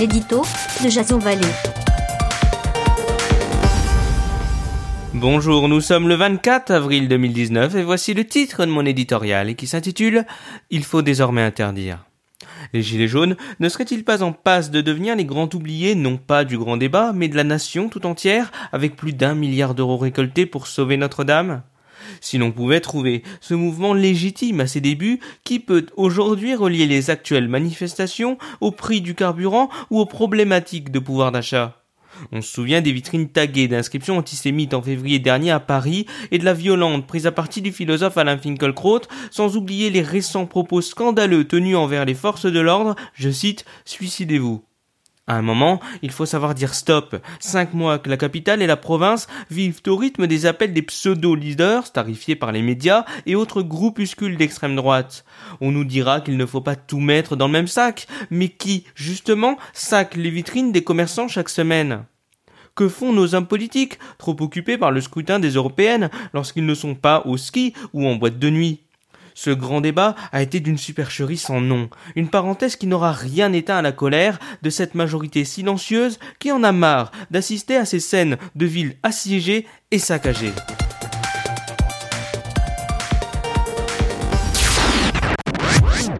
l'édito de Jason. Bonjour, nous sommes le 24 avril 2019 et voici le titre de mon éditorial qui s'intitule Il faut désormais interdire. Les Gilets jaunes ne seraient-ils pas en passe de devenir les grands oubliés non pas du grand débat, mais de la nation tout entière, avec plus d'un milliard d'euros récoltés pour sauver Notre-Dame? Si l'on pouvait trouver ce mouvement légitime à ses débuts, qui peut aujourd'hui relier les actuelles manifestations au prix du carburant ou aux problématiques de pouvoir d'achat? On se souvient des vitrines taguées d'inscriptions antisémites en février dernier à Paris et de la violente prise à partie du philosophe Alain Finkielkraut, sans oublier les récents propos scandaleux tenus envers les forces de l'ordre, je cite, suicidez-vous. À un moment, il faut savoir dire stop. Cinq mois que la capitale et la province vivent au rythme des appels des pseudo-leaders, tarifiés par les médias, et autres groupuscules d'extrême droite. On nous dira qu'il ne faut pas tout mettre dans le même sac, mais qui, justement, sac les vitrines des commerçants chaque semaine? Que font nos hommes politiques, trop occupés par le scrutin des européennes, lorsqu'ils ne sont pas au ski ou en boîte de nuit? Ce grand débat a été d'une supercherie sans nom, une parenthèse qui n'aura rien éteint à la colère de cette majorité silencieuse qui en a marre d'assister à ces scènes de villes assiégées et saccagées.